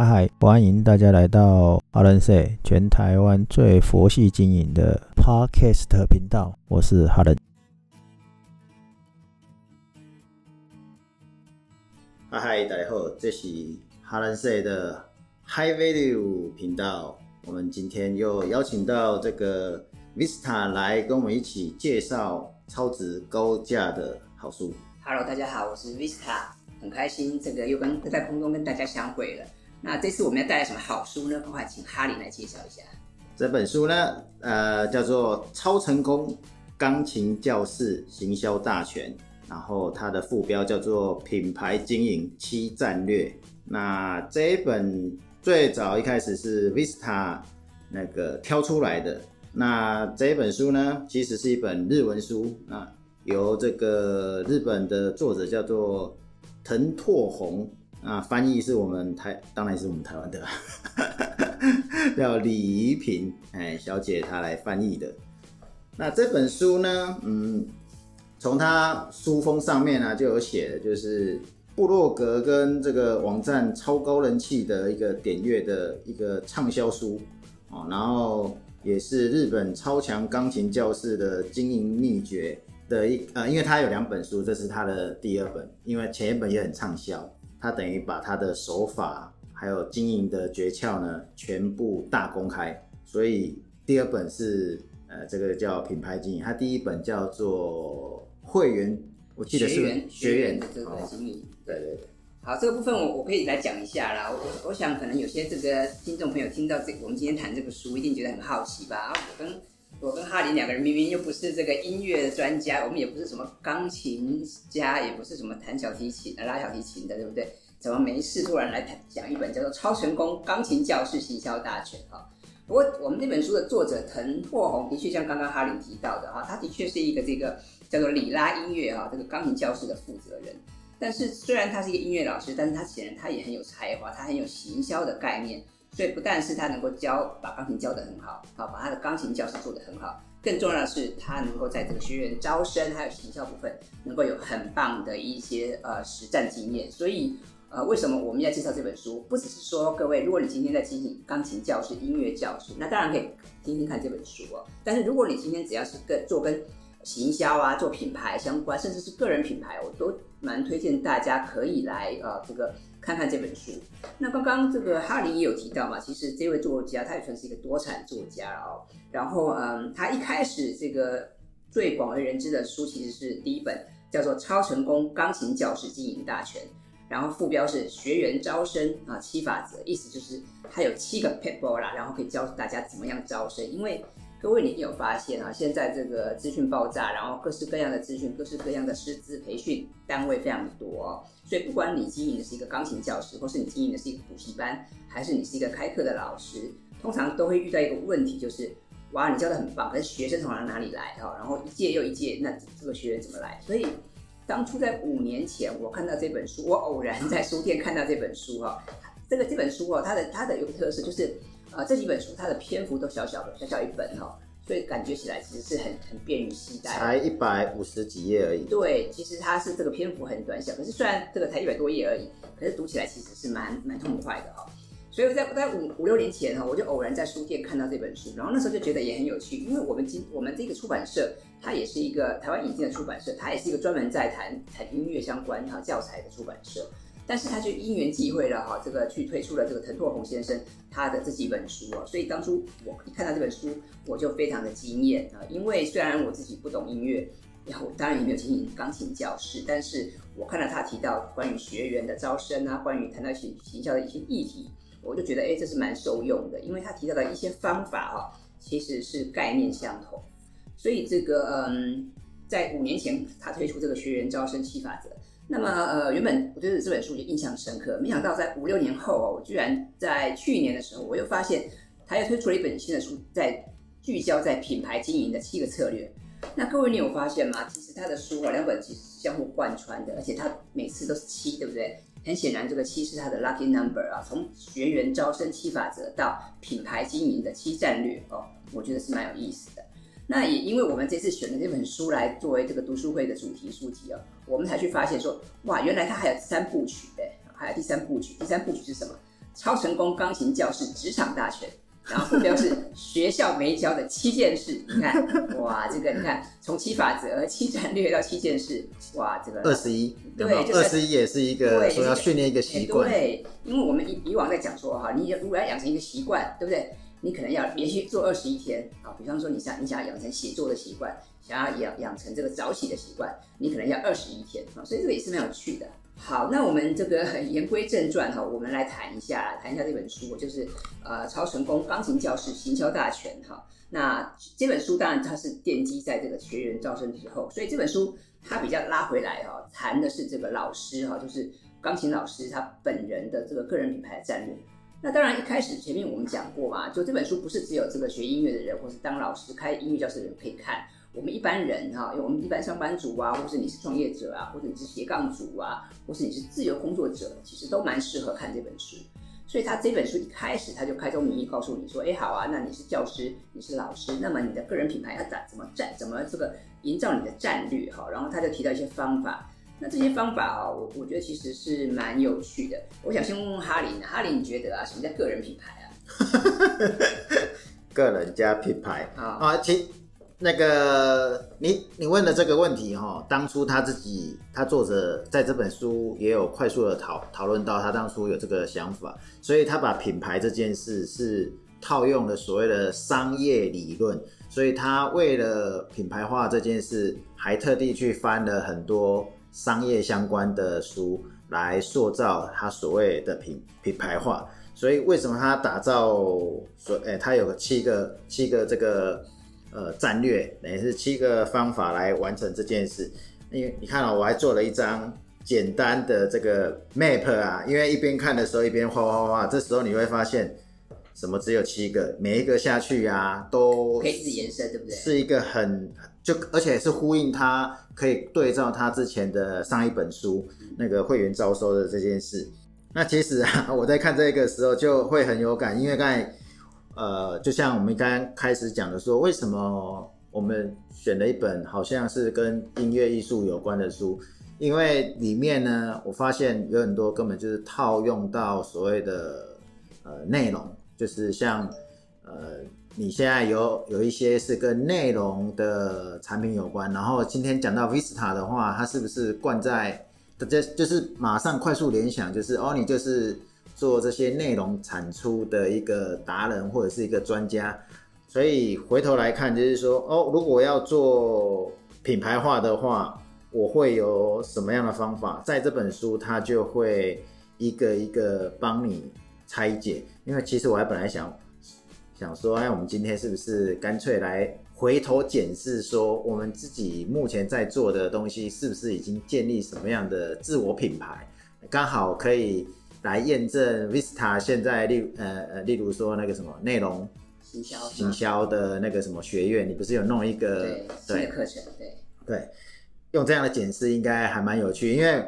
嗨嗨，欢迎大家来到哈伦 say 全台湾最佛系经营的 Podcast 频道，我是哈伦。嗨嗨，大家好，这是哈伦 say 的 High Value 频道。我们今天又邀请到这个 Vista 来跟我们一起介绍超值高价的好书。Hello，大家好，我是 Vista，很开心这个又跟在空中跟大家相会了。那这次我们要带来什么好书呢？赶快请哈林来介绍一下。这本书呢，呃，叫做《超成功钢琴教室行销大全》，然后它的副标叫做《品牌经营七战略》。那这一本最早一开始是 Vista 那个挑出来的。那这一本书呢，其实是一本日文书，那由这个日本的作者叫做藤拓宏。啊，翻译是我们台，当然是我们台湾的，叫李怡萍哎小姐她来翻译的。那这本书呢，嗯，从它书封上面呢、就有写的，就是布洛格跟这个网站超高人气的一个点阅的一个畅销书哦，然后也是日本超强钢琴教室的经营秘诀的一呃，因为它有两本书，这是它的第二本，因为前一本也很畅销。他等于把他的手法还有经营的诀窍呢，全部大公开。所以第二本是呃，这个叫品牌经营，他第一本叫做会员，我记得是学员学员的这个哦经营。对对对，好，这个部分我我可以来讲一下啦。我我想可能有些这个听众朋友听到这我们今天谈这个书，一定觉得很好奇吧？啊，我跟我跟哈林两个人明明又不是这个音乐的专家，我们也不是什么钢琴家，也不是什么弹小提琴、拉小提琴的，对不对？怎么没事突然来讲一本叫做《超成功钢琴教室行销大全》哈？不过我们这本书的作者滕拓宏的确像刚刚哈林提到的哈，他的确是一个这个叫做里拉音乐哈这个钢琴教室的负责人。但是虽然他是一个音乐老师，但是他显然他也很有才华，他很有行销的概念，所以不但是他能够教把钢琴教得很好，好把他的钢琴教室做得很好，更重要的是他能够在这个学院招生还有行销部分能够有很棒的一些呃实战经验，所以。呃，为什么我们要介绍这本书？不只是说各位，如果你今天在进行钢琴教室、音乐教室，那当然可以听听看这本书哦。但是如果你今天只要是跟做跟行销啊、做品牌相关，甚至是个人品牌，我都蛮推荐大家可以来呃这个看看这本书。那刚刚这个哈林也有提到嘛，其实这位作家他也算是一个多产作家哦。然后嗯，他一开始这个最广为人知的书其实是第一本叫做《超成功钢琴教室经营大全》。然后副标是学员招生啊七法则，意思就是他有七个 people 啦，然后可以教大家怎么样招生。因为各位你有发现啊，现在这个资讯爆炸，然后各式各样的资讯，各式各样的师资培训单位非常多、所以不管你经营的是一个钢琴教室，或是你经营的是一个补习班，还是你是一个开课的老师，通常都会遇到一个问题，就是哇，你教的很棒，可是学生从哪里来哈？然后一届又一届，那这个学员怎么来？所以。当初在五年前，我看到这本书，我偶然在书店看到这本书哈、这个这本书哦，它的它的有个特色就是，呃，这几本书它的篇幅都小小的，小小一本哈、所以感觉起来其实是很很便于携带。才一百五十几页而已。对，其实它是这个篇幅很短小，可是虽然这个才一百多页而已，可是读起来其实是蛮蛮痛快的哈、所以在在五五六年前哈，我就偶然在书店看到这本书，然后那时候就觉得也很有趣，因为我们今我们这个出版社，它也是一个台湾引进的出版社，它也是一个专门在谈谈音乐相关哈教材的出版社，但是他就因缘际会了哈，这个去推出了这个滕拓宏先生他的这几本书哦，所以当初我一看到这本书，我就非常的惊艳啊，因为虽然我自己不懂音乐。然后当然也没有经营钢琴教室，但是我看到他提到关于学员的招生啊，关于谈到行行销的一些议题，我就觉得哎，这是蛮受用的，因为他提到的一些方法哈、其实是概念相同，所以这个嗯，在五年前他推出这个学员招生七法则，那么呃，原本我对这本书就印象深刻，没想到在五六年后哦，我居然在去年的时候，我又发现他又推出了一本新的书，在聚焦在品牌经营的七个策略。那各位，你有发现吗？其实他的书啊，两本其实是相互贯穿的，而且他每次都是七，对不对？很显然，这个七是他的 lucky number 啊。从学员招生七法则到品牌经营的七战略哦，我觉得是蛮有意思的。那也因为我们这次选的这本书来作为这个读书会的主题书籍哦，我们才去发现说，哇，原来它还有三部曲哎，还有第三部曲。第三部曲是什么？超成功钢琴教室职场大全。然后目标是学校没教的七件事，你看，哇，这个你看，从七法则、七战略到七件事，哇，这个二十一，对，二十一也是一个说要训练一个习惯，对，因为我们以以往在讲说哈，你如果要养成一个习惯，对不对？你可能要连续做二十一天啊，比方说你想你想要养成写作的习惯，想要养养成这个早起的习惯，你可能要二十一天啊，所以这个也是蛮有趣的。好，那我们这个言归正传哈，我们来谈一下，谈一下这本书，就是呃超成功钢琴教室行销大全哈。那这本书当然它是奠基在这个学员招生之后，所以这本书它比较拉回来哈，谈的是这个老师哈，就是钢琴老师他本人的这个个人品牌的战略。那当然一开始前面我们讲过嘛，就这本书不是只有这个学音乐的人或是当老师开音乐教室的人可以看。我们一般人哈，因为我们一般上班族啊，或是你是创业者啊，或者你是斜杠族啊，或是你是自由工作者，其实都蛮适合看这本书。所以他这本书一开始他就开宗明义告诉你说，哎，好啊，那你是教师，你是老师，那么你的个人品牌要怎怎么战，怎么这个营造你的战略哈？然后他就提到一些方法。那这些方法哦，我我觉得其实是蛮有趣的。我想先问问哈林，哈林你觉得啊，什么叫个人品牌啊？个人加品牌啊啊，其。那个，你你问的这个问题哈，当初他自己，他作者在这本书也有快速的讨讨论到，他当初有这个想法，所以他把品牌这件事是套用了所谓的商业理论，所以他为了品牌化这件事，还特地去翻了很多商业相关的书来塑造他所谓的品品牌化。所以为什么他打造所，哎，他有七个七个这个。呃，战略等于是七个方法来完成这件事。因为你看啊，我还做了一张简单的这个 map 啊，因为一边看的时候一边画画画。这时候你会发现，什么只有七个，每一个下去啊，都可以自己延伸，对不对？是一个很就而且是呼应他可以对照他之前的上一本书那个会员招收的这件事。那其实啊，我在看这个时候就会很有感，因为刚才。呃，就像我们刚刚开始讲的说，为什么我们选了一本好像是跟音乐艺术有关的书？因为里面呢，我发现有很多根本就是套用到所谓的呃内容，就是像呃你现在有有一些是跟内容的产品有关，然后今天讲到 Vista 的话，它是不是灌在这就是马上快速联想，就是哦，你就是。做这些内容产出的一个达人或者是一个专家，所以回头来看，就是说，哦，如果要做品牌化的话，我会有什么样的方法？在这本书，它就会一个一个帮你拆解。因为其实我还本来想想说，哎，我们今天是不是干脆来回头检视，说我们自己目前在做的东西，是不是已经建立什么样的自我品牌？刚好可以。来验证 Vista 现在例呃呃，例如说那个什么内容行销行销的那个什么学院，你不是有弄一个对课程对对，用这样的检视应该还蛮有趣，因为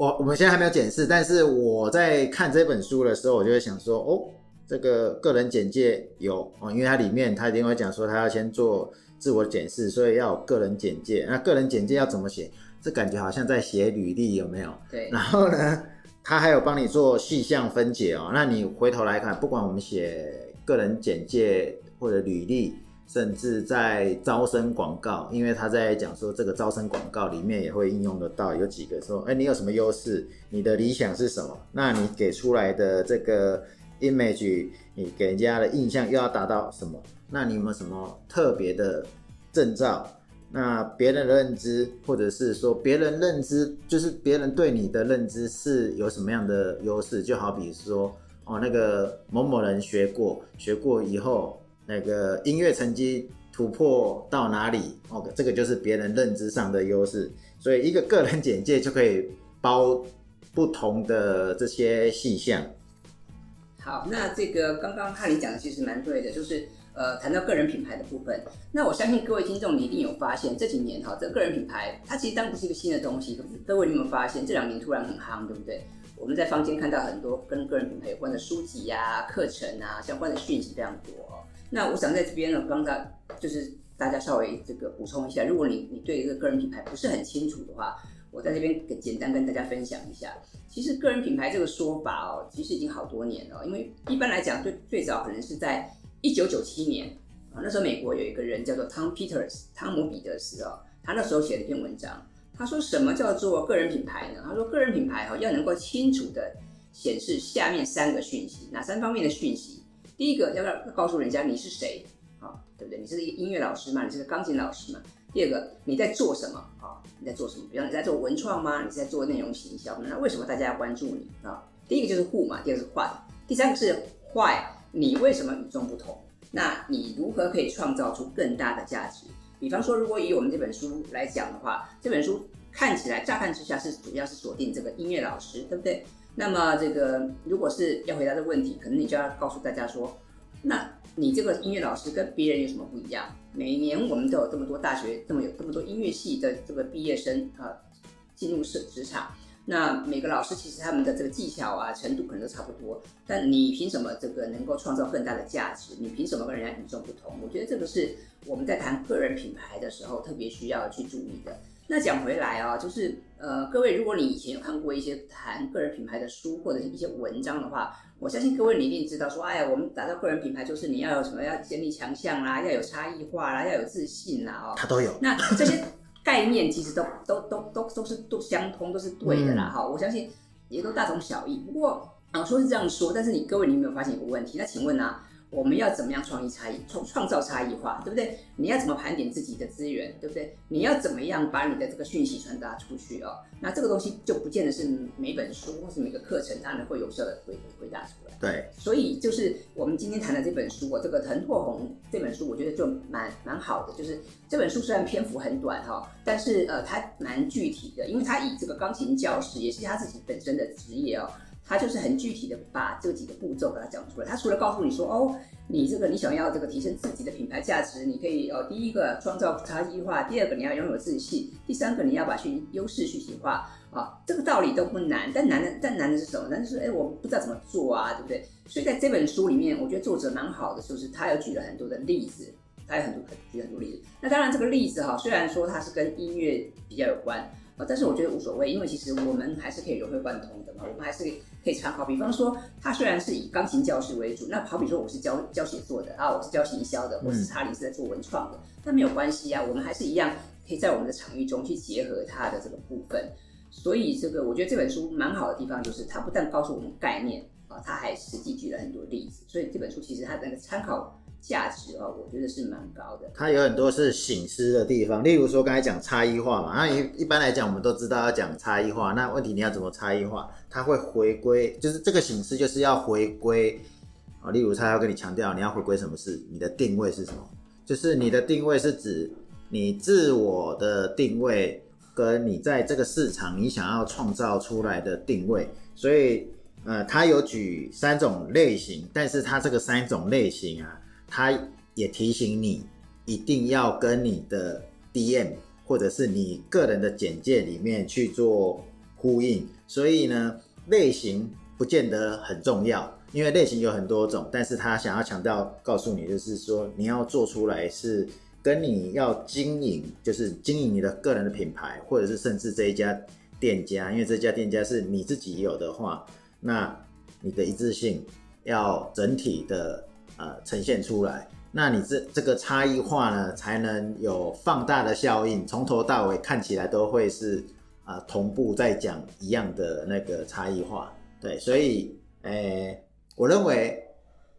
我我们现在还没有检视，但是我在看这本书的时候，我就会想说哦，这个个人简介有哦，因为它里面它一定会讲说他要先做自我检视，所以要有个人简介。那个人简介要怎么写？这感觉好像在写履历，有没有？对。然后呢？他还有帮你做细项分解哦，那你回头来看，不管我们写个人简介或者履历，甚至在招生广告，因为他在讲说这个招生广告里面也会应用得到，有几个说，哎，你有什么优势？你的理想是什么？那你给出来的这个 image，你给人家的印象又要达到什么？那你有没有什么特别的证照？那别人的认知，或者是说别人认知，就是别人对你的认知是有什么样的优势？就好比说，哦，那个某某人学过，学过以后，那个音乐成绩突破到哪里？哦，这个就是别人认知上的优势。所以一个个人简介就可以包不同的这些细项。好，那这个刚刚哈林讲的其实蛮对的，就是。呃，谈到个人品牌的部分，那我相信各位听众你一定有发现，这几年哈，这个个人品牌它其实当然不是一个新的东西。各位你有没有发现，这两年突然很夯，对不对？我们在坊间看到很多跟个人品牌有关的书籍呀、课程啊相关的讯息非常多。那我想在这边呢，帮大就是大家稍微这个补充一下，如果你你对这个个人品牌不是很清楚的话，我在这边简单跟大家分享一下。其实个人品牌这个说法哦，其实已经好多年了。因为一般来讲，最最早可能是在一九九七年啊，那时候美国有一个人叫做 Tom Peters，汤姆彼得斯哦，他那时候写了一篇文章，他说什么叫做个人品牌呢？他说个人品牌哦要能够清楚的显示下面三个讯息，哪三方面的讯息？第一个要不要告诉人家你是谁，啊，对不对？你是一个音乐老师嘛？你是个钢琴老师嘛？第二个你在做什么啊？你在做什么？比方你在做文创吗？你在做内容行销？那为什么大家要关注你啊？第一个就是 who 嘛，第二个是 what，第三个是 why，你为什么与众不同？那你如何可以创造出更大的价值？比方说，如果以我们这本书来讲的话，这本书看起来乍看之下是主要是锁定这个音乐老师，对不对？那么这个如果是要回答这个问题，可能你就要告诉大家说，那你这个音乐老师跟别人有什么不一样？每年我们都有这么多大学，这么有这么多音乐系的这个毕业生啊，进入社职场。那每个老师其实他们的这个技巧啊程度可能都差不多，但你凭什么这个能够创造更大的价值？你凭什么跟人家与众不同？我觉得这个是我们在谈个人品牌的时候特别需要去注意的。那讲回来啊，就是呃，各位，如果你以前有看过一些谈个人品牌的书或者是一些文章的话，我相信各位你一定知道说，哎呀，我们打造个人品牌就是你要有什么，要建立强项啦，要有差异化啦，要有自信啦，哦，他都有。那这些概念其实都都都都都是都相通，都是对的啦，哈，我相信也都大同小异。不过啊，说是这样说，但是你各位你有没有发现一个问题？那请问呢？我们要怎么样创意差异创创造差异化，对不对？你要怎么盘点自己的资源，对不对？你要怎么样把你的这个讯息传达出去哦？那这个东西就不见得是每本书或是每个课程它能够有效的回回答出来。对，所以就是我们今天谈的这本书，我这个藤拓红这本书，我觉得就蛮蛮好的。就是这本书虽然篇幅很短哈，但是呃它蛮具体的，因为它以这个钢琴教师也是他自己本身的职业哦。他就是很具体的把这几个步骤给他讲出来。他除了告诉你说，哦，你这个你想要这个提升自己的品牌价值，你可以哦，第一个创造差异化，第二个你要拥有自信，第三个你要把去优势去细化啊，这个道理都不难。但难的，但难的是什么？难的是，哎，我不知道怎么做啊，对不对？所以在这本书里面，我觉得作者蛮好的，就是他有举了很多的例子，他有很多举很多例子。那当然，这个例子哈，虽然说它是跟音乐比较有关。但是我觉得无所谓，因为其实我们还是可以融会贯通的嘛，我们还是可以参考。比方说，他虽然是以钢琴教室为主，那好比说我是教教写作的啊，我是教行销的，我是查理是在做文创的，那没有关系啊，我们还是一样可以在我们的场域中去结合他的这个部分。所以这个我觉得这本书蛮好的地方，就是它不但告诉我们概念啊，它还实际举了很多例子，所以这本书其实它的那个参考。价值哦，我觉得是蛮高的。它有很多是醒思的地方，例如说刚才讲差异化嘛，那一一般来讲，我们都知道要讲差异化。那问题你要怎么差异化？它会回归，就是这个醒思就是要回归啊。例如他要跟你强调，你要回归什么是你的定位是什么？就是你的定位是指你自我的定位，跟你在这个市场你想要创造出来的定位。所以呃，他有举三种类型，但是他这个三种类型啊。他也提醒你，一定要跟你的 DM 或者是你个人的简介里面去做呼应。所以呢，类型不见得很重要，因为类型有很多种。但是他想要强调告诉你，就是说你要做出来是跟你要经营，就是经营你的个人的品牌，或者是甚至这一家店家，因为这家店家是你自己有的话，那你的一致性要整体的。呃，呈现出来，那你这这个差异化呢，才能有放大的效应，从头到尾看起来都会是啊同步在讲一样的那个差异化，对，所以诶，我认为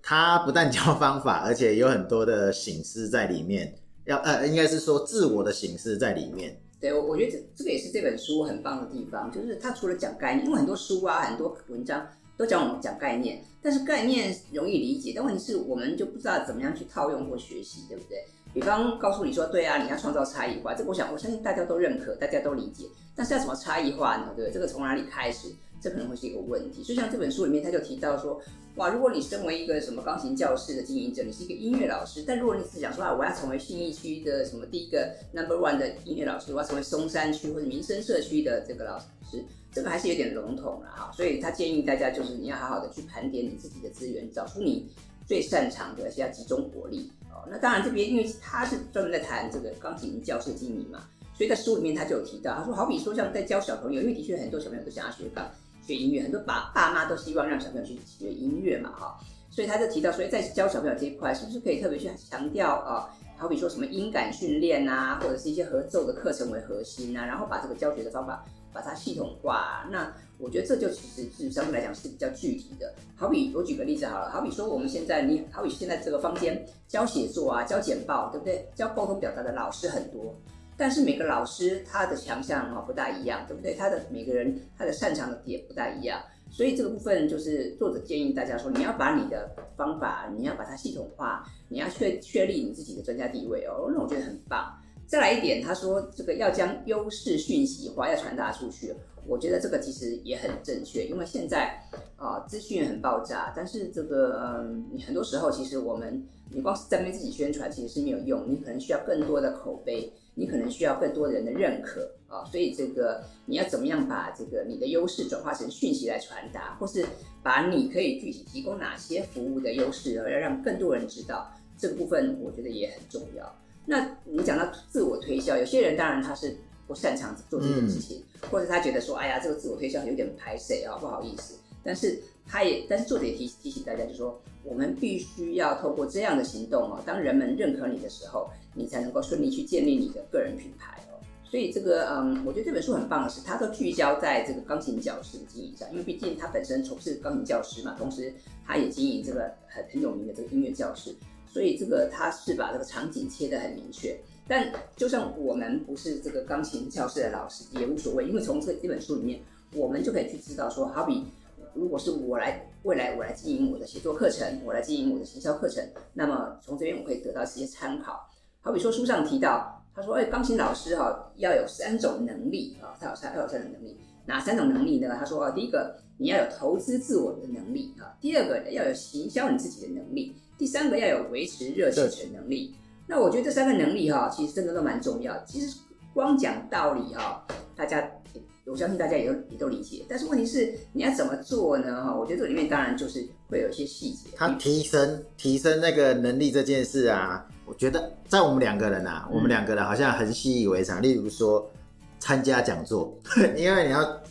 他不但教方法，而且有很多的醒思在里面，要呃，应该是说自我的醒思在里面。对，我我觉得这这个也是这本书很棒的地方，就是他除了讲概念，因为很多书啊，很多文章。都讲我们讲概念，但是概念容易理解，但问题是我们就不知道怎么样去套用或学习，对不对？比方告诉你说，对啊，你要创造差异化，这我想我相信大家都认可，大家都理解。但是要怎么差异化呢？对不对？这个从哪里开始？这可能会是一个问题。所以像这本书里面，他就提到说，哇，如果你身为一个什么钢琴教室的经营者，你是一个音乐老师，但如果你只想说啊，我要成为信义区的什么第一个 number one 的音乐老师，我要成为松山区或者民生社区的这个老师。这个还是有点笼统了哈，所以他建议大家就是你要好好的去盘点你自己的资源，找出你最擅长的，而且要集中火力哦。那当然这边因为他是专门在谈这个钢琴教室经营嘛，所以在书里面他就有提到，他说好比说像在教小朋友，因为的确很多小朋友都想要学钢学音乐，很多爸爸妈都希望让小朋友去学音乐嘛，哈，所以他就提到，所以在教小朋友这一块，是不是可以特别去强调啊？好比说什么音感训练啊，或者是一些合奏的课程为核心啊，然后把这个教学的方法把它系统化。那我觉得这就其实是相对来讲是比较具体的。好比我举个例子好了，好比说我们现在你好比现在这个坊间教写作啊、教简报，对不对？教沟通表达的老师很多，但是每个老师他的强项啊不大一样，对不对？他的每个人他的擅长的点不大一样。所以这个部分就是作者建议大家说，你要把你的方法，你要把它系统化，你要确确立你自己的专家地位哦。那我觉得很棒。再来一点，他说这个要将优势讯息化，要传达出去。我觉得这个其实也很正确，因为现在啊资讯很爆炸，但是这个嗯，你很多时候其实我们你光是在为自己宣传其实是没有用，你可能需要更多的口碑。你可能需要更多人的认可啊，所以这个你要怎么样把这个你的优势转化成讯息来传达，或是把你可以具体提供哪些服务的优势，要让更多人知道这个部分，我觉得也很重要。那你讲到自我推销，有些人当然他是不擅长做这件事情，或者他觉得说，哎呀，这个自我推销有点排谁啊，不好意思。但是他也，但是作者也提提醒大家，就是说，我们必须要透过这样的行动哦，当人们认可你的时候。你才能够顺利去建立你的个人品牌哦。所以这个，嗯，我觉得这本书很棒的是，它都聚焦在这个钢琴教师的经营上，因为毕竟他本身从事钢琴教师嘛，同时他也经营这个很很有名的这个音乐教室，所以这个他是把这个场景切得很明确。但就算我们不是这个钢琴教室的老师也无所谓，因为从这这本书里面，我们就可以去知道说，好比如果是我来未来我来经营我的写作课程，我来经营我的行销课程，那么从这边我可以得到一些参考。好比说书上提到，他说：“哎，钢琴老师哈要有三种能力啊，他有三要有三种能力，哪三种能力呢？他说：第一个你要有投资自我的能力啊，第二个要有行销你自己的能力，第三个要有维持热情的能力。那我觉得这三个能力哈，其实真的都蛮重要。其实光讲道理哈，大家我相信大家也都也都理解，但是问题是你要怎么做呢？哈，我觉得这里面当然就是会有一些细节。他提升提升那个能力这件事啊。”我觉得在我们两个人啊，我们两个人好像很习以为常。例如说参加讲座，因为你要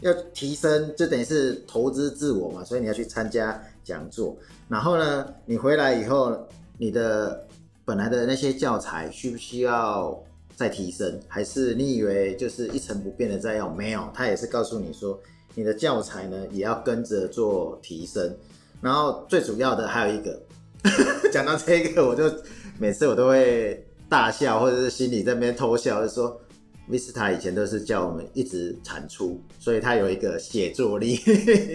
要提升，就等于是投资自我嘛，所以你要去参加讲座。然后呢，你回来以后，你的本来的那些教材需不需要再提升？还是你以为就是一成不变的在用？没有，他也是告诉你说，你的教材呢也要跟着做提升。然后最主要的还有一个，讲到这个我就。每次我都会大笑，或者是心里在那边偷笑，就说 Vista 以前都是叫我们一直产出，所以他有一个写作力。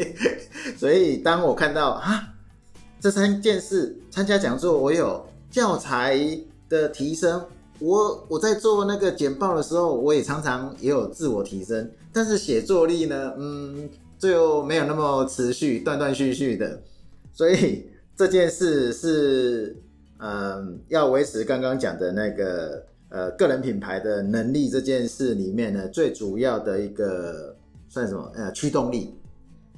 所以当我看到啊这三件事，参加讲座，我有教材的提升，我我在做那个简报的时候，我也常常也有自我提升，但是写作力呢，嗯，最后没有那么持续，断断续续的。所以这件事是。嗯，要维持刚刚讲的那个呃个人品牌的能力这件事里面呢，最主要的一个算什么？呃，驱动力。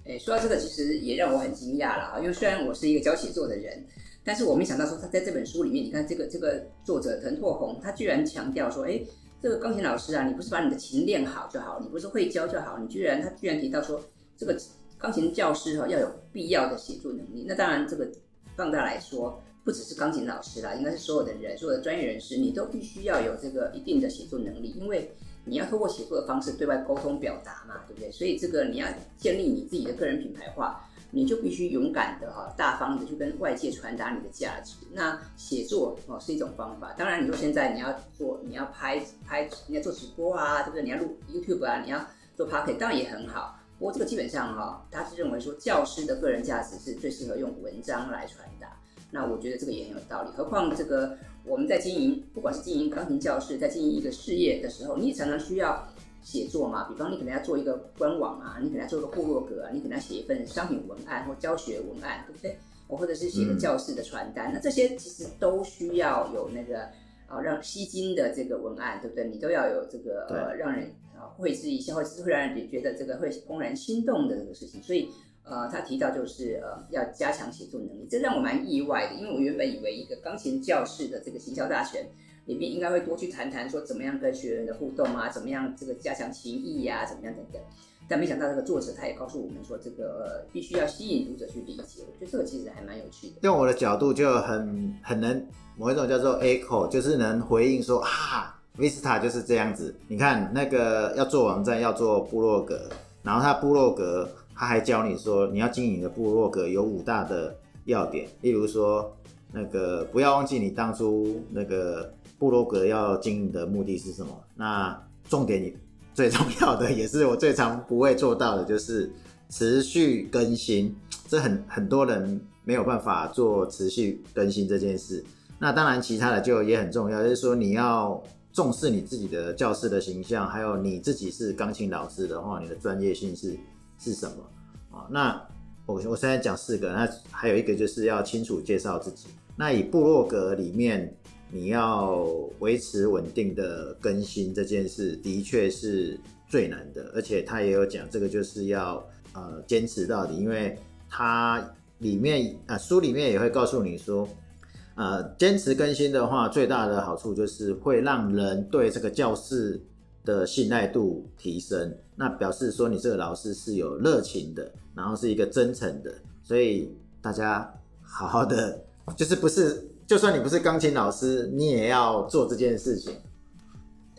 哎，说到这个，其实也让我很惊讶了啊！因为虽然我是一个教写作的人，但是我没想到说他在这本书里面，你看这个这个作者藤拓宏，他居然强调说，哎，这个钢琴老师啊，你不是把你的琴练好就好，你不是会教就好，你居然他居然提到说，这个钢琴教师哈要有必要的写作能力。那当然，这个放大来说。不只是钢琴老师啦，应该是所有的人，所有的专业人士，你都必须要有这个一定的写作能力，因为你要透过写作的方式对外沟通表达嘛，对不对？所以这个你要建立你自己的个人品牌化，你就必须勇敢的哈，大方的去跟外界传达你的价值。那写作哦是一种方法，当然你说现在你要做，你要拍拍，你要做直播啊，对不对？你要录 YouTube 啊，你要做 p o c a s t 当然也很好。不过这个基本上哈，他是认为说教师的个人价值是最适合用文章来传达。那我觉得这个也很有道理，何况这个我们在经营，不管是经营钢琴教室，在经营一个事业的时候，你也常常需要写作嘛。比方你可能要做一个官网啊，你可能要做个部落格啊，你可能要写一份商品文案或教学文案，对不对？我或者是写个教室的传单，那这些其实都需要有那个啊让吸睛的这个文案，对不对？你都要有这个呃让人啊会之一笑，或者是会让人觉得这个会怦然心动的这个事情，所以。呃，他提到就是呃，要加强写作能力，这让我蛮意外的，因为我原本以为一个钢琴教室的这个行销大全，里面应该会多去谈谈说怎么样跟学员的互动啊，怎么样这个加强情谊呀，怎么样等等。但没想到这个作者他也告诉我们说，这个必须要吸引读者去理解。我觉得这个其实还蛮有趣的。用我的角度就很很能某一种叫做 echo，就是能回应说啊，Vista 就是这样子。你看那个要做网站要做部落格，然后他部落格他还教你说你要经营的部落格有五大的要点，例如说那个不要忘记你当初那个部落格要经营的目的是什么。那重点你。最重要的也是我最常不会做到的，就是持续更新。这很很多人没有办法做持续更新这件事。那当然，其他的就也很重要，就是说你要重视你自己的教室的形象，还有你自己是钢琴老师的话，你的专业性是是什么啊？那我我现在讲四个，那还有一个就是要清楚介绍自己。那以部落格里面。你要维持稳定的更新这件事，的确是最难的。而且他也有讲，这个就是要呃坚持到底，因为他里面啊书里面也会告诉你说，呃坚持更新的话，最大的好处就是会让人对这个教室的信赖度提升。那表示说你这个老师是有热情的，然后是一个真诚的，所以大家好好的，就是不是。就算你不是钢琴老师，你也要做这件事情。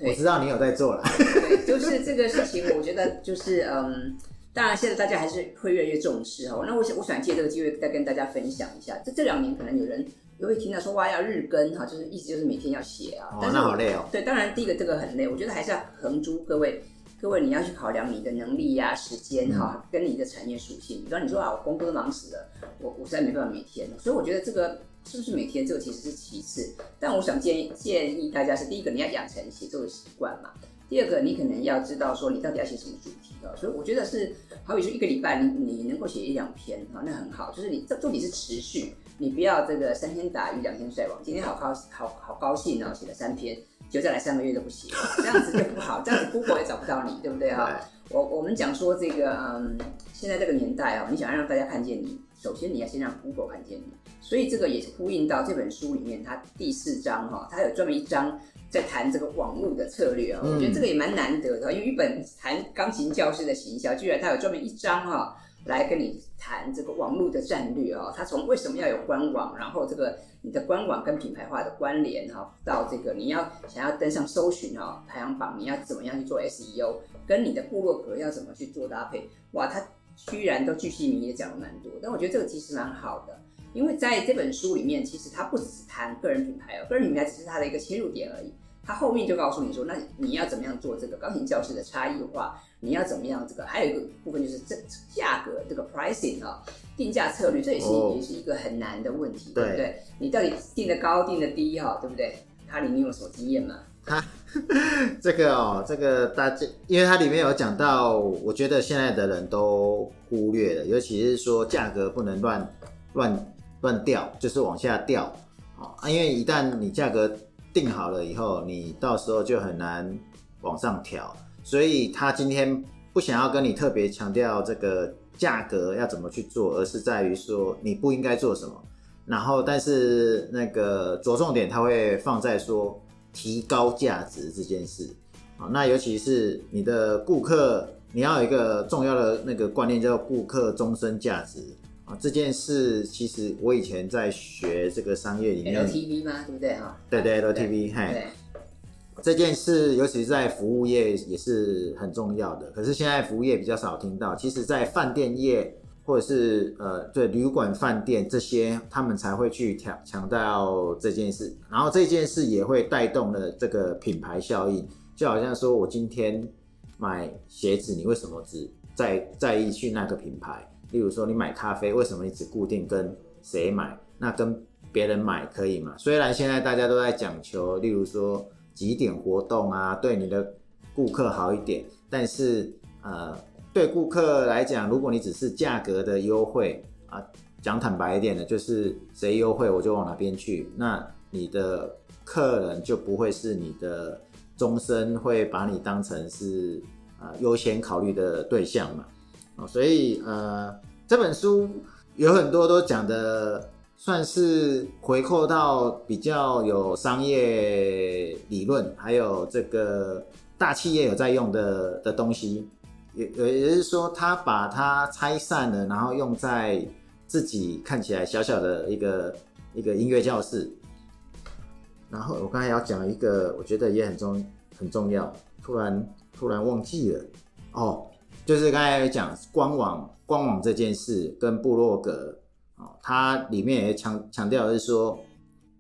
我知道你有在做了。对，就是这个事情，我觉得就是嗯，当然现在大家还是会越来越重视哦。那我想，我想借这个机会再跟大家分享一下。这这两年可能有人也会听到说哇要日更哈，就是意思就是每天要写啊。哦，那好累哦。对，当然第一个这个很累，我觉得还是要横珠各位。各位，你要去考量你的能力呀、时间哈，跟你的产业属性。比方你说啊，我工作都忙死了，我我实在没办法每天。所以我觉得这个是不是每天，这个其实是其次。但我想建议建议大家是：第一个，你要养成写作的习惯嘛；第二个，你可能要知道说你到底要写什么主题啊。所以我觉得是，好比说一个礼拜你你能够写一两篇哈，那很好。就是你这重点是持续，你不要这个三天打鱼两天晒网。今天好高好好高兴哦，写了三篇。就再来三个月都不写，这样子就不好，这样子 Google 也找不到你，对不对哈？我我们讲说这个，嗯，现在这个年代啊，你想要让大家看见你，首先你要先让 Google 看见你，所以这个也是呼应到这本书里面，它第四章哈，它有专门一章在谈这个网络的策略啊，我觉得这个也蛮难得的，因为一本谈钢琴教师的行销，居然它有专门一章哈。来跟你谈这个网络的战略哦，他从为什么要有官网，然后这个你的官网跟品牌化的关联哈，到这个你要想要登上搜寻哦排行榜，你要怎么样去做 SEO，跟你的部落格要怎么去做搭配，哇，他居然都巨细靡也讲了蛮多，但我觉得这个其实蛮好的，因为在这本书里面，其实他不只是谈个人品牌哦，个人品牌只是他的一个切入点而已。他后面就告诉你说，那你要怎么样做这个钢琴教室的差异化？你要怎么样这个？还有一个部分就是这价格这个 pricing 啊，定价策略，这也是也是一个很难的问题，对不对？你到底定的高，定的低哈，对不对？它里面有什么经验吗？哈 这个哦，这个大家，因为它里面有讲到，我觉得现在的人都忽略了，尤其是说价格不能乱乱乱掉，就是往下掉啊，因为一旦你价格。定好了以后，你到时候就很难往上调。所以他今天不想要跟你特别强调这个价格要怎么去做，而是在于说你不应该做什么。然后，但是那个着重点他会放在说提高价值这件事啊。那尤其是你的顾客，你要有一个重要的那个观念，叫顾客终身价值。啊，这件事其实我以前在学这个商业里面，LTV 吗？对不对哈？对对，LTV，嘿，这件事尤其是在服务业也是很重要的。可是现在服务业比较少听到，其实，在饭店业或者是呃，对旅馆、饭店这些，他们才会去强强调这件事。然后这件事也会带动了这个品牌效应，就好像说我今天买鞋子，你为什么只在在意去那个品牌？例如说，你买咖啡，为什么你只固定跟谁买？那跟别人买可以吗？虽然现在大家都在讲求，例如说几点活动啊，对你的顾客好一点，但是呃，对顾客来讲，如果你只是价格的优惠啊，讲坦白一点的，就是谁优惠我就往哪边去，那你的客人就不会是你的终身会把你当成是啊优先考虑的对象嘛。哦所以呃，这本书有很多都讲的算是回扣到比较有商业理论，还有这个大企业有在用的的东西。也也就是说，他把它拆散了，然后用在自己看起来小小的一个一个音乐教室。然后我刚才要讲一个，我觉得也很重很重要，突然突然忘记了哦，就是刚才讲官网官网这件事跟部落格啊，它里面也强强调的是说，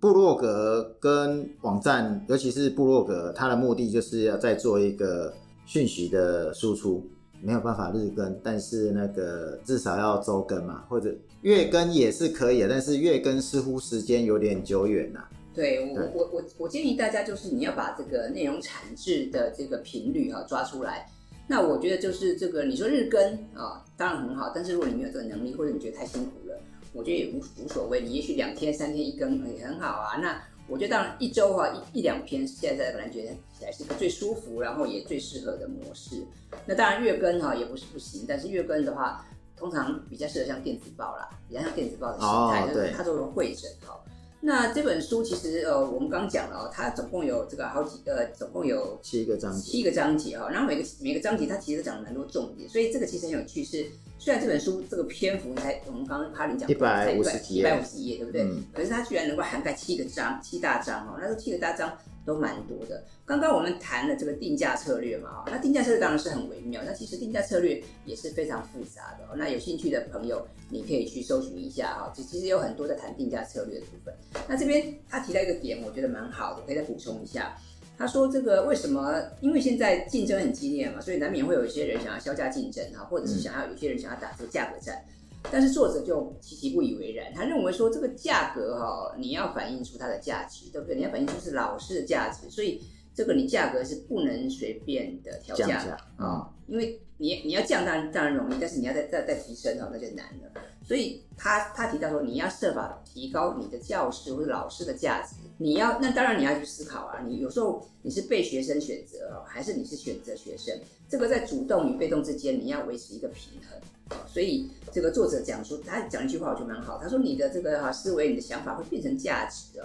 部落格跟网站，尤其是部落格，它的目的就是要再做一个讯息的输出。没有办法日更，但是那个至少要周更嘛，或者月更也是可以的，但是月更似乎时间有点久远呐。对我我我我建议大家就是你要把这个内容产制的这个频率哈抓出来。那我觉得就是这个你说日更啊，当然很好，但是如果你没有这个能力，或者你觉得太辛苦了，我觉得也无无所谓。你也许两天三天一更也很好啊。那我觉得当然一周哈一一两篇，现在本来觉得起来是一个最舒服，然后也最适合的模式。那当然月更哈也不是不行，但是月更的话，通常比较适合像电子报啦，比较像电子报的形态，就是它做成会诊哈。那这本书其实呃，我们刚讲了哦，它总共有这个好几呃，总共有七个章节，七个章节哈。然后每个每个章节它其实讲了蛮多重点，所以这个其实很有趣。是虽然这本书这个篇幅才我们刚刚帕林讲一百五十一百五十页，对不对？可是它居然能够涵盖七个章，七大章哦。那这七个大章。都蛮多的。刚刚我们谈了这个定价策略嘛，那定价策略当然是很微妙。那其实定价策略也是非常复杂的。那有兴趣的朋友，你可以去搜寻一下哈。其实有很多在谈定价策略的部分。那这边他提到一个点，我觉得蛮好的，可以再补充一下。他说这个为什么？因为现在竞争很激烈嘛，所以难免会有一些人想要销价竞争哈，或者是想要有些人想要打这个价格战。但是作者就极其不以为然，他认为说这个价格哈，你要反映出它的价值，对不对？你要反映出是老师的价值，所以这个你价格是不能随便的调价啊，因为你你要降当然当然容易，但是你要再再再提升哦，那就难了。所以他他提到说，你要设法提高你的教师或者老师的价值，你要那当然你要去思考啊，你有时候你是被学生选择哦，还是你是选择学生？这个在主动与被动之间，你要维持一个平衡。所以这个作者讲说，他讲一句话我觉得蛮好。他说你的这个哈思维，你的想法会变成价值哦，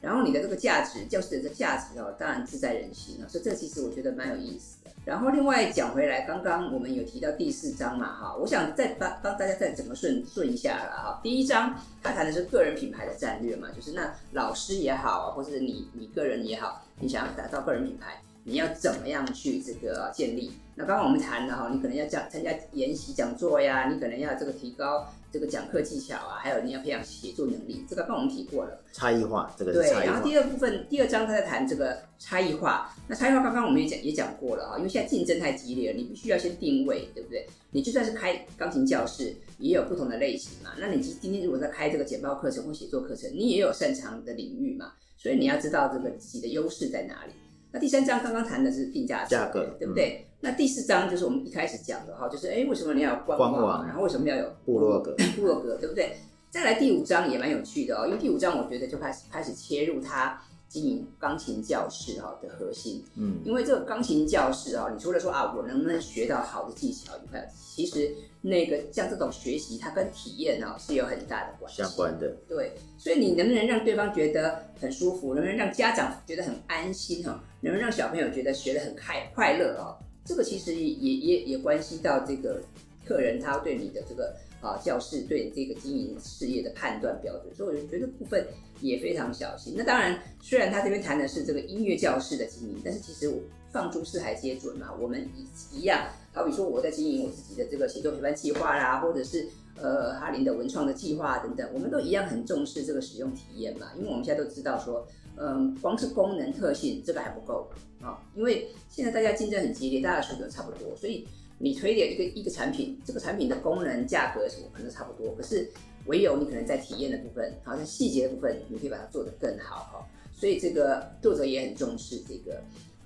然后你的这个价值，教师的这价值哦，当然自在人心啊。所以这其实我觉得蛮有意思的。然后另外讲回来，刚刚我们有提到第四章嘛哈，我想再帮帮大家再整个顺顺一下了哈。第一章他谈的是个人品牌的战略嘛，就是那老师也好，或者你你个人也好，你想要打造个人品牌。你要怎么样去这个建立？那刚刚我们谈了哈，你可能要讲参加研习讲座呀，你可能要这个提高这个讲课技巧啊，还有你要培养写作能力，这个刚我们提过了。差异化，这个对。然后第二部分第二章他在谈这个差异化。那差异化刚刚我们也讲也讲过了哈，因为现在竞争太激烈了，你必须要先定位，对不对？你就算是开钢琴教室，也有不同的类型嘛。那你今今天如果在开这个简报课程或写作课程，你也有擅长的领域嘛，所以你要知道这个自己的优势在哪里。那第三章刚刚谈的是定价价格，对不对？那第四章就是我们一开始讲的哈，就是哎，为什么你要有官网？然后为什么要有部落格？部落格对不对？再来第五章也蛮有趣的哦，因为第五章我觉得就开始开始切入它经营钢琴教室哈的核心。嗯，因为这个钢琴教室啊，你除了说啊，我能不能学到好的技巧以外，其实那个像这种学习，它跟体验呢是有很大的关系。相关的。对，所以你能不能让对方觉得很舒服？能不能让家长觉得很安心？哈，能让小朋友觉得学得很快快乐？哦，这个其实也也也关系到这个客人他对你的这个啊教室对这个经营事业的判断标准。所以我就觉得部分也非常小心。那当然，虽然他这边谈的是这个音乐教室的经营，但是其实我。放诸四海皆准嘛，我们一一样，好比说我在经营我自己的这个写作陪伴计划啦，或者是呃哈林的文创的计划等等，我们都一样很重视这个使用体验嘛，因为我们现在都知道说，嗯，光是功能特性这个还不够啊，因为现在大家竞争很激烈，大家水准差不多，所以你推的一个一个产品，这个产品的功能、价格什么可能差不多，可是唯有你可能在体验的部分，好像细节的部分，你可以把它做得更好哈，所以这个作者也很重视这个。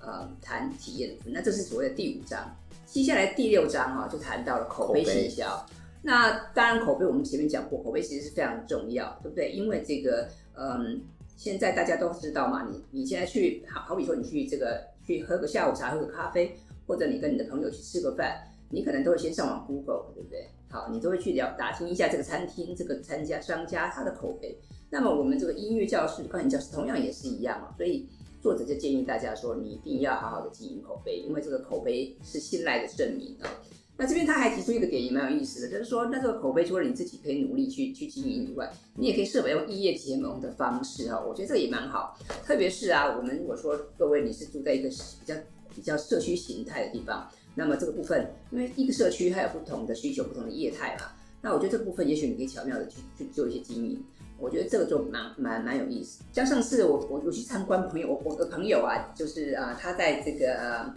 呃，谈体验的部分，那这是所谓的第五章。接下来第六章哈，就谈到了口碑营销。那当然，口碑我们前面讲过，口碑其实是非常重要，对不对？因为这个，嗯，现在大家都知道嘛，你你现在去，好好比说你去这个去喝个下午茶，喝个咖啡，或者你跟你的朋友去吃个饭，你可能都会先上网 Google，对不对？好，你都会去了打听一下这个餐厅、这个参加商家他的口碑。那么我们这个音乐教室、钢琴教室同样也是一样啊，所以作者就建议大家说，你一定要好好的经营口碑，因为这个口碑是信赖的证明啊。那这边他还提出一个点也蛮有意思的，就是说，那这个口碑除了你自己可以努力去去经营以外，你也可以设法用异业结盟的方式哈，我觉得这个也蛮好。特别是啊，我们如果说各位你是住在一个比较比较社区形态的地方，那么这个部分，因为一个社区它有不同的需求、不同的业态嘛，那我觉得这部分也许你可以巧妙的去去做一些经营，我觉得这个就蛮蛮蛮有意思。像上次我我我去参观朋友，我我的朋友啊，就是啊他在这个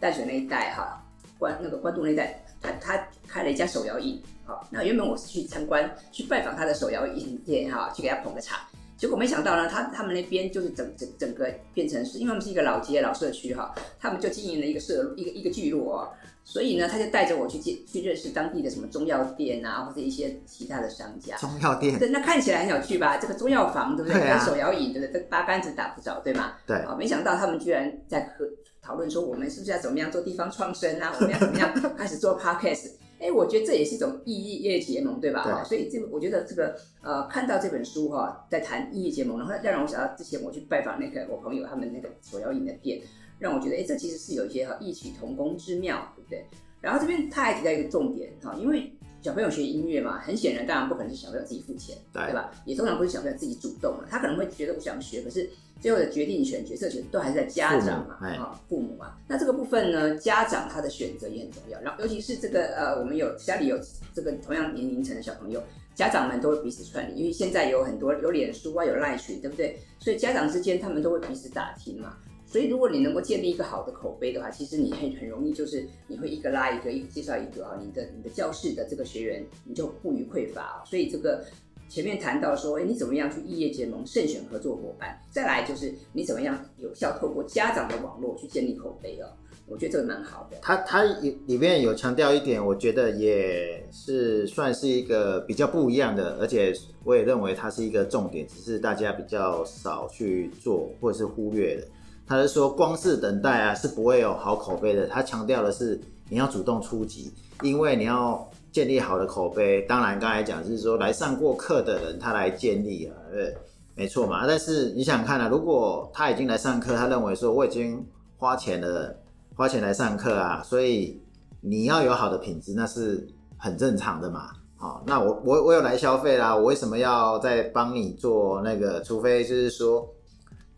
淡水那一带哈。关那个关渡那带，他他开了一家手摇饮，好，那原本我是去参观去拜访他的手摇饮店哈，去给他捧个场，结果没想到呢，他他们那边就是整整整个变成是因为他们是一个老街老社区哈，他们就经营了一个社一个一个聚落。所以呢，他就带着我去见去认识当地的什么中药店啊，或者一些其他的商家。中药店，对，那看起来很有趣吧？这个中药房，对不对？对啊。手摇饮，对不对？这八竿子打不着，对吗？对。啊，没想到他们居然在和讨论说，我们是不是要怎么样做地方创生啊？我们要怎么样开始做 podcast？哎，我觉得这也是一种异业结盟，对吧？对。所以这个，我觉得这个呃，看到这本书哈，在谈异业结盟，然后再让我想到之前我去拜访那个我朋友他们那个手摇饮的店，让我觉得哎，这其实是有一些哈异曲同工之妙，对不对？然后这边他还提到一个重点哈，因为小朋友学音乐嘛，很显然当然不可能是小朋友自己付钱，对吧？也通常不是小朋友自己主动了，他可能会觉得我想学，可是最后的决定权、决策权都还是在家长嘛，啊，父母嘛。那这个部分呢，家长他的选择也很重要。然后尤其是这个呃，我们有家里有这个同样年龄层的小朋友，家长们都会彼此串联，因为现在有很多有脸书啊，有赖群，对不对？所以家长之间他们都会彼此打听嘛。所以，如果你能够建立一个好的口碑的话，其实你很很容易，就是你会一个拉一个，一个介绍一个啊，你的你的教室的这个学员你就不予匮乏啊。所以这个前面谈到说，哎，你怎么样去异业结盟，慎选合作伙伴，再来就是你怎么样有效透过家长的网络去建立口碑哦。我觉得这个蛮好的。他他里里面有强调一点，我觉得也是算是一个比较不一样的，而且我也认为它是一个重点，只是大家比较少去做或者是忽略的。他是说，光是等待啊，是不会有好口碑的。他强调的是，你要主动出击，因为你要建立好的口碑。当然，刚才讲是说，来上过课的人，他来建立啊，对，没错嘛。但是你想看啊，如果他已经来上课，他认为说我已经花钱了，花钱来上课啊，所以你要有好的品质，那是很正常的嘛。好，那我我我有来消费啦，我为什么要再帮你做那个？除非就是说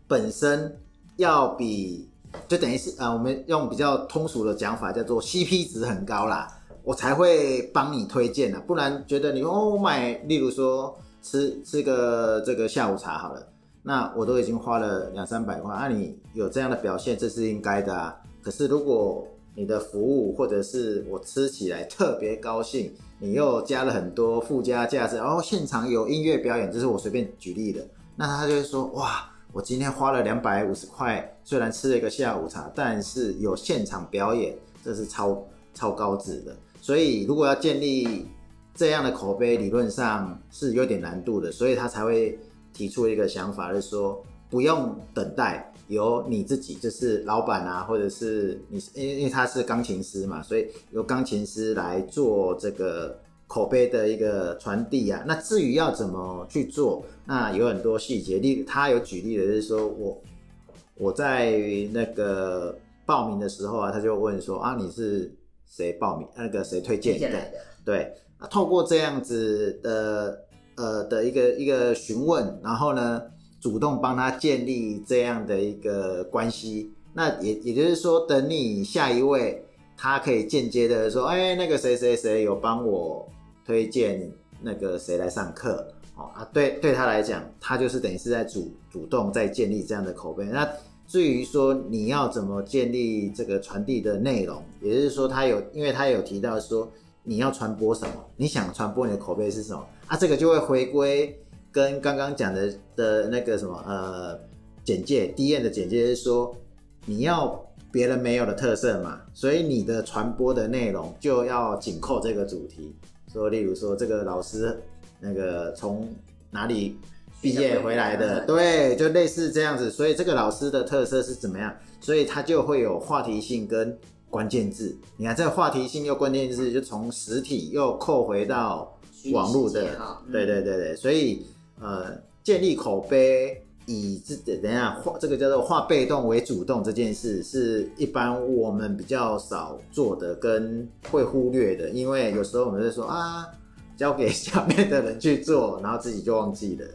本身。要比就等于是呃，我们用比较通俗的讲法叫做 CP 值很高啦，我才会帮你推荐的。不然觉得你哦买，例如说吃吃个这个下午茶好了，那我都已经花了两三百块，那你有这样的表现，这是应该的啊。可是如果你的服务或者是我吃起来特别高兴，你又加了很多附加价值，然后现场有音乐表演，这是我随便举例的，那他就会说哇。我今天花了两百五十块，虽然吃了一个下午茶，但是有现场表演，这是超超高值的。所以如果要建立这样的口碑，理论上是有点难度的。所以他才会提出一个想法，是说不用等待，由你自己，就是老板啊，或者是你，因为因为他是钢琴师嘛，所以由钢琴师来做这个。口碑的一个传递啊，那至于要怎么去做，那有很多细节。例他有举例的就是说，我我在那个报名的时候啊，他就问说啊，你是谁报名？那个谁推荐的？对，啊透过这样子的呃的一个一个询问，然后呢，主动帮他建立这样的一个关系。那也也就是说，等你下一位，他可以间接的说，哎，那个谁谁谁有帮我。推荐那个谁来上课，哦啊，对对他来讲，他就是等于是在主主动在建立这样的口碑。那至于说你要怎么建立这个传递的内容，也就是说他有，因为他有提到说你要传播什么，你想传播你的口碑是什么啊？这个就会回归跟刚刚讲的的那个什么呃简介第一页的简介是说你要别人没有的特色嘛，所以你的传播的内容就要紧扣这个主题。说，例如说这个老师，那个从哪里毕业回来的，对，就类似这样子。所以这个老师的特色是怎么样？所以他就会有话题性跟关键字。你看这个话题性又关键字，就从实体又扣回到网络的，对对对对，所以呃，建立口碑。以这等一下化这个叫做化被动为主动这件事，是一般我们比较少做的，跟会忽略的，因为有时候我们会说啊，交给下面的人去做，然后自己就忘记了。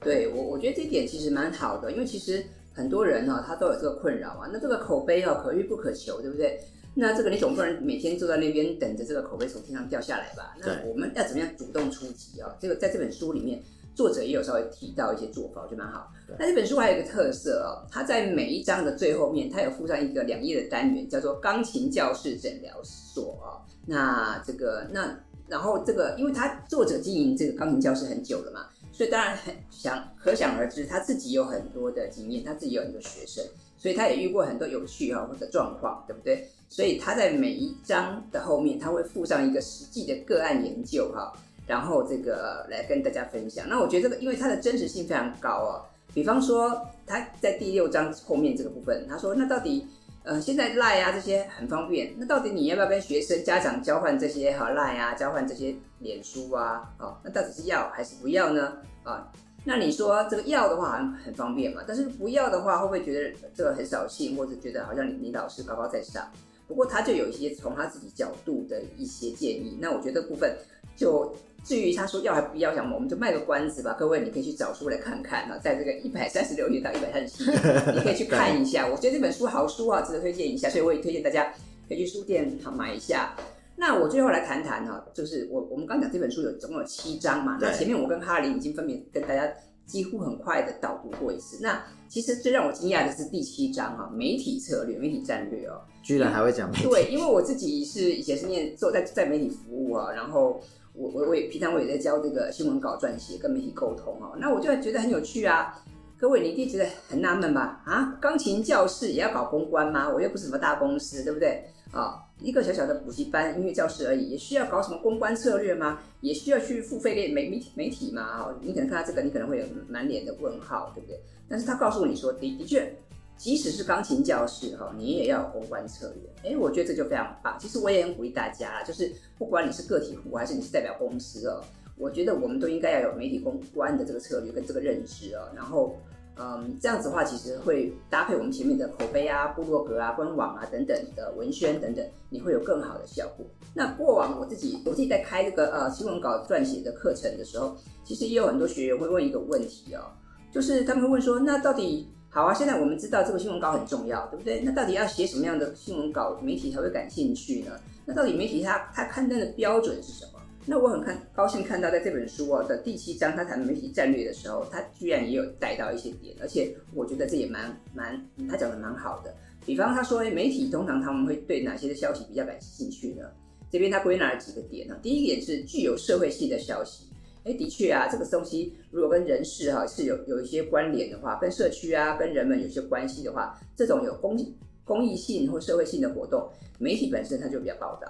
对我，我觉得这点其实蛮好的，因为其实很多人哈，他都有这个困扰啊。那这个口碑哦，可遇不可求，对不对？那这个你总不能每天坐在那边等着这个口碑从天上掉下来吧？那我们要怎么样主动出击啊？这个在这本书里面。作者也有稍微提到一些做法，我觉得蛮好。那这本书还有一个特色哦，它在每一章的最后面，它有附上一个两页的单元，叫做“钢琴教室诊疗所”哦。那这个那然后这个，因为他作者经营这个钢琴教室很久了嘛，所以当然很想可想而知，他自己有很多的经验，他自己有很多学生，所以他也遇过很多有趣哈或者状况，对不对？所以他在每一章的后面，他会附上一个实际的个案研究哈。然后这个来跟大家分享。那我觉得这个，因为它的真实性非常高哦。比方说，他在第六章后面这个部分，他说：“那到底，呃，现在赖啊这些很方便，那到底你要不要跟学生家长交换这些哈赖啊，交换这些脸书啊？哦，那到底是要还是不要呢？啊，那你说这个要的话好像很方便嘛，但是不要的话，会不会觉得这个很扫兴，或者觉得好像你你老师高高在上？不过他就有一些从他自己角度的一些建议。那我觉得部分就。至于他说要还不要讲，我们就卖个关子吧。各位，你可以去找书来看看哈，在这个一百三十六页到一百三十七页，你可以去看一下。我觉得这本书好书啊，值得推荐一下，所以我也推荐大家可以去书店好买一下。那我最后来谈谈哈，就是我我们刚讲这本书有总共有七章嘛，那前面我跟哈林已经分别跟大家几乎很快的导读过一次。那其实最让我惊讶的是第七章哈，媒体策略、媒体战略哦，居然还会讲媒体。对，因为我自己是以前是念做在在媒体服务啊，然后。我我我也平常我也在教这个新闻稿撰写跟媒体沟通哦，那我就觉得很有趣啊。各位你一定觉得很纳闷吧？啊，钢琴教室也要搞公关吗？我又不是什么大公司，对不对？啊，一个小小的补习班、音乐教室而已，也需要搞什么公关策略吗？也需要去付费给媒媒体媒体吗？哦，你可能看到这个，你可能会有满脸的问号，对不对？但是他告诉你说，的的确。即使是钢琴教室哈，你也要有公关策略。哎，我觉得这就非常棒。其实我也很鼓励大家，就是不管你是个体户还是你是代表公司哦，我觉得我们都应该要有媒体公关的这个策略跟这个认知哦。然后，嗯，这样子的话，其实会搭配我们前面的口碑啊、部落格啊、官网啊等等的文宣等等，你会有更好的效果。那过往我自己我自己在开这个呃新闻稿撰写的课程的时候，其实也有很多学员会问一个问题哦，就是他们会问说，那到底？好啊，现在我们知道这个新闻稿很重要，对不对？那到底要写什么样的新闻稿，媒体才会感兴趣呢？那到底媒体它它刊登的标准是什么？那我很看高兴看到在这本书哦的第七章，他谈媒体战略的时候，他居然也有带到一些点，而且我觉得这也蛮蛮他讲的蛮好的。比方他说，媒体通常他们会对哪些的消息比较感兴趣呢？这边他归纳了几个点呢？第一点是具有社会性的消息。哎，的确啊，这个东西如果跟人事哈是有有一些关联的话，跟社区啊、跟人们有些关系的话，这种有公公益性或社会性的活动，媒体本身它就比较报道。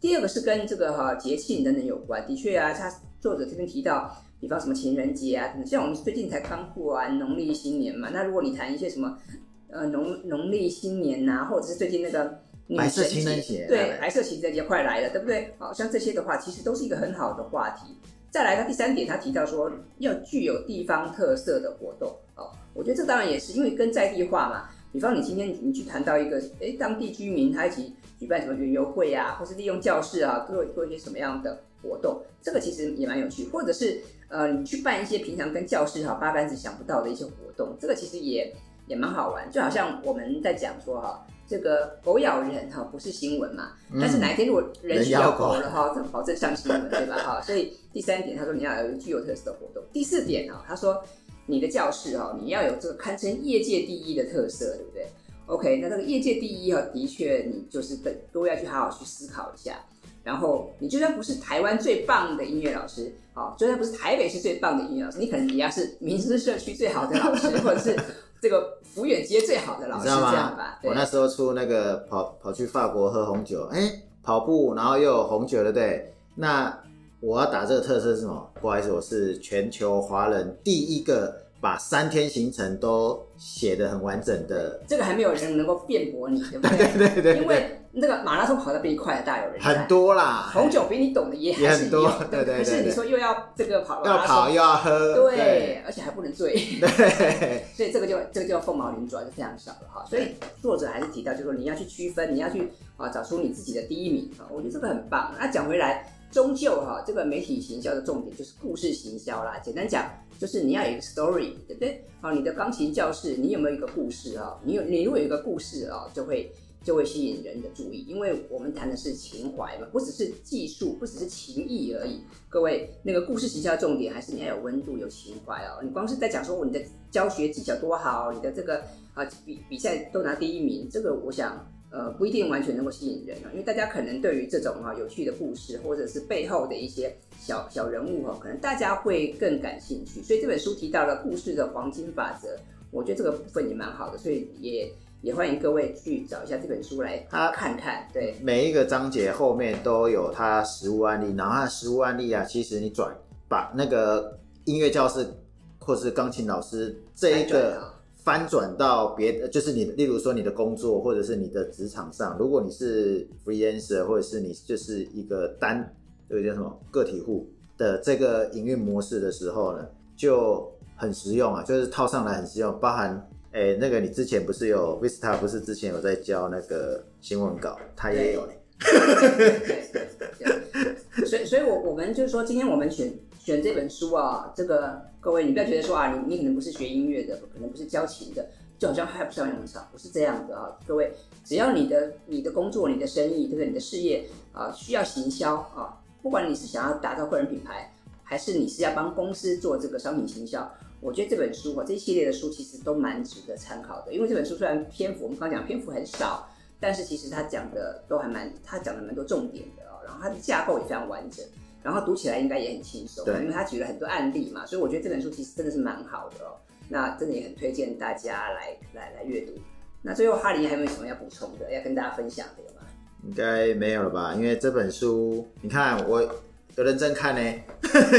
第二个是跟这个哈节庆等等有关，的确啊，他作者这边提到，比方什么情人节啊，像我们最近才刚过完农历新年嘛，那如果你谈一些什么呃农农历新年呐，或者是最近那个白色情人节，对，白色情人节快来了，对不对？好像这些的话，其实都是一个很好的话题。再来，他第三点，他提到说要具有地方特色的活动哦。我觉得这当然也是因为跟在地化嘛。比方你今天你去谈到一个，哎，当地居民他一起举办什么园游会啊，或是利用教室啊，做做一些什么样的活动，这个其实也蛮有趣。或者是呃，你去办一些平常跟教室哈八竿子想不到的一些活动，这个其实也也蛮好玩。就好像我们在讲说哈。这个狗咬人哈不是新闻嘛？但是哪一天如果人去咬狗了哈，这保证上新闻对吧？哈，所以第三点他说你要有具有特色的活动。第四点哈，他说你的教室哈你要有这个堪称业界第一的特色，对不对？OK，那这个业界第一哈，的确你就是都都要去好好去思考一下。然后你就算不是台湾最棒的音乐老师，好，就算不是台北市最棒的音乐老师，你可能也要是民生社区最好的老师，或者是。这个福远街最好的老师，这样吧？我那时候出那个跑跑去法国喝红酒，哎，跑步然后又有红酒，对不对？那我要打这个特色是什么？不好意思，我是全球华人第一个把三天行程都写得很完整的，这个还没有人能够辩驳你，对不对？对对对，因为那个马拉松跑得比你快的大有人，很多啦，红酒比你懂的也也很多，对对对。可是你说又要这个跑，要跑又要喝，对，而且还不能醉，对。所以这个就这个就凤毛麟角，就非常少了哈。所以作者还是提到，就是说你要去区分，你要去啊找出你自己的第一名啊，我觉得这个很棒。那讲回来。终究哈，这个媒体行销的重点就是故事行销啦。简单讲，就是你要有一个 story，对不对？好，你的钢琴教室，你有没有一个故事啊？你有，你如果有一个故事啊，就会就会吸引人的注意，因为我们谈的是情怀嘛，不只是技术，不只是情谊而已。各位，那个故事行销重点还是你要有温度、有情怀哦。你光是在讲说你的教学技巧多好，你的这个啊比比赛都拿第一名，这个我想。呃，不一定完全能够吸引人啊，因为大家可能对于这种哈有趣的故事，或者是背后的一些小小人物哈，可能大家会更感兴趣。所以这本书提到了故事的黄金法则，我觉得这个部分也蛮好的，所以也也欢迎各位去找一下这本书来看看。对，每一个章节后面都有它实物案例，然后它实物案例啊，其实你转把那个音乐教室或是钢琴老师这一个。翻转到别，就是你，例如说你的工作或者是你的职场上，如果你是 freelancer 或者是你就是一个单，这个叫什么个体户的这个营运模式的时候呢，就很实用啊，就是套上来很实用。包含，哎，那个你之前不是有 Vista 不是之前有在教那个新闻稿，他也有。所以，所以我我们就是说，今天我们选。选这本书啊，这个各位，你不要觉得说啊，你你可能不是学音乐的，可能不是教琴的，就好像还不上用场，不是这样的啊。各位，只要你的你的工作、你的生意，对不对？你的事业啊，需要行销啊，不管你是想要打造个人品牌，还是你是要帮公司做这个商品行销，我觉得这本书啊，这一系列的书其实都蛮值得参考的。因为这本书虽然篇幅我们刚讲篇幅很少，但是其实它讲的都还蛮，它讲的蛮多重点的哦，然后它的架构也非常完整。然后读起来应该也很轻松，因为他举了很多案例嘛，所以我觉得这本书其实真的是蛮好的哦。那真的也很推荐大家来来来阅读。那最后哈林还有没有什么要补充的，要跟大家分享的有吗？应该没有了吧？因为这本书，你看我有认真看呢。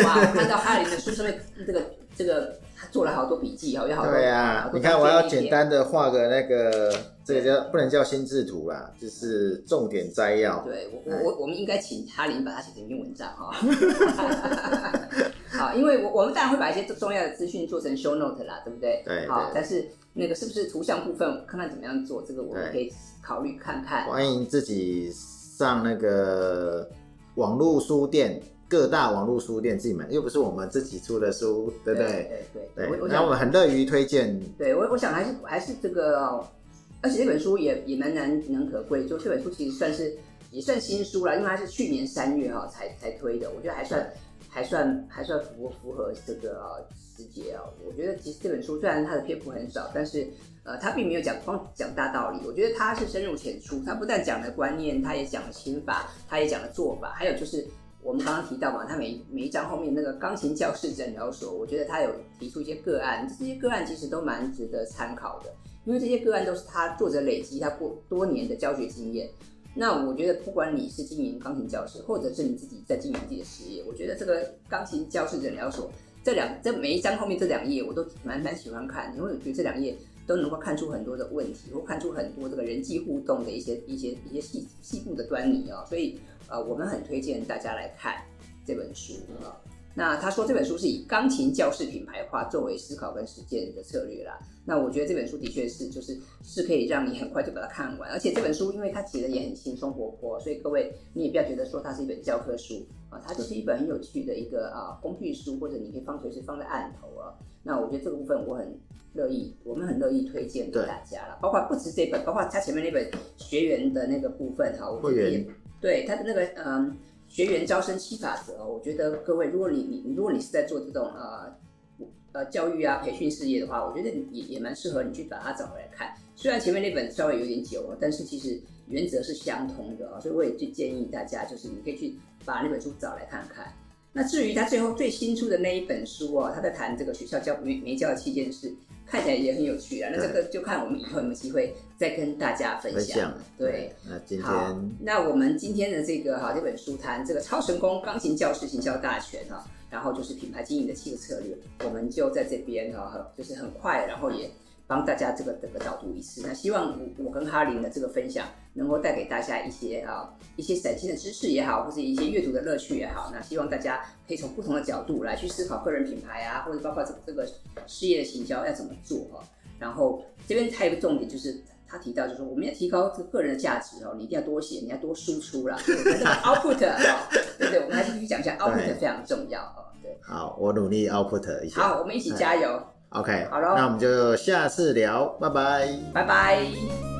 哇，我看到哈林的书上面这个这个。他做了好多笔记，好有好多。对啊，你看我要简单的画个那个，这个叫不能叫心智图啦，就是重点摘要。对我我我我们应该请哈林把它写成一篇文章哈。好，因为我我们当然会把一些重要的资讯做成 show note 啦，对不对？对。好，但是那个是不是图像部分，看看怎么样做，这个我们可以考虑看看。欢迎自己上那个网络书店。各大网络书店自己买，又不是我们自己出的书，对不对？对对对。然后我们很乐于推荐。对我，我想还是还是这个，而且这本书也也蛮难能可贵。就这本书其实算是也算新书了，因为它是去年三月哈才才推的，我觉得还算还算还算符符合这个时节啊。我觉得其实这本书虽然它的篇幅很少，但是呃，它并没有讲光讲大道理。我觉得它是深入浅出，它不但讲了观念，它也讲了心法，它也讲了做法，还有就是。我们刚刚提到嘛，他每每一章后面那个钢琴教室诊疗所，我觉得他有提出一些个案，这些个案其实都蛮值得参考的，因为这些个案都是他作者累积他过多年的教学经验。那我觉得不管你是经营钢琴教室，或者是你自己在经营自己的事业，我觉得这个钢琴教室诊疗所这两这每一章后面这两页我都蛮蛮喜欢看，因为我觉得这两页都能够看出很多的问题，或看出很多这个人际互动的一些一些一些细细部的端倪啊，所以。呃，我们很推荐大家来看这本书啊。那他说这本书是以钢琴教室品牌化作为思考跟实践的策略啦。那我觉得这本书的确是，就是是可以让你很快就把它看完。而且这本书因为它写的也很轻松活泼，所以各位你也不要觉得说它是一本教科书啊，它就是一本很有趣的一个啊工具书，或者你可以放随时放在案头啊。那我觉得这个部分我很乐意，我们很乐意推荐给大家了。包括不止这本，包括他前面那本学员的那个部分哈我，会员。对他的那个嗯学员招生七法则，我觉得各位，如果你你如果你是在做这种呃呃教育啊培训事业的话，我觉得也也蛮适合你去把它找回来看。虽然前面那本稍微有点久了，但是其实原则是相通的啊，所以我也就建议大家，就是你可以去把那本书找来看看。那至于他最后最新出的那一本书哦，他在谈这个学校教没没教的七件事。看起来也很有趣啊，那这个就看我们以后有没有机会再跟大家分享。对，那今天那我们今天的这个哈这本书谈这个超成功钢琴教师行销大全哈，然后就是品牌经营的七个策略，我们就在这边哈，就是很快，然后也帮大家这个这个导读一次。那希望我我跟哈林的这个分享能够带给大家一些啊一些崭新的知识也好，或者一些阅读的乐趣也好。那希望大家可以从不同的角度来去思考个人品牌啊，或者包括这这个事业的行销要怎么做哈。然后这边还有一个重点就是。他提到，就是说我们要提高这个个人的价值哦，你一定要多写，你要多输出啦。这个 output 哦，对不对？我们还是继续讲一下 output 非常重要哦。对，好，我努力 output 一下。好，我们一起加油。OK，好了，那我们就下次聊，拜拜，拜拜。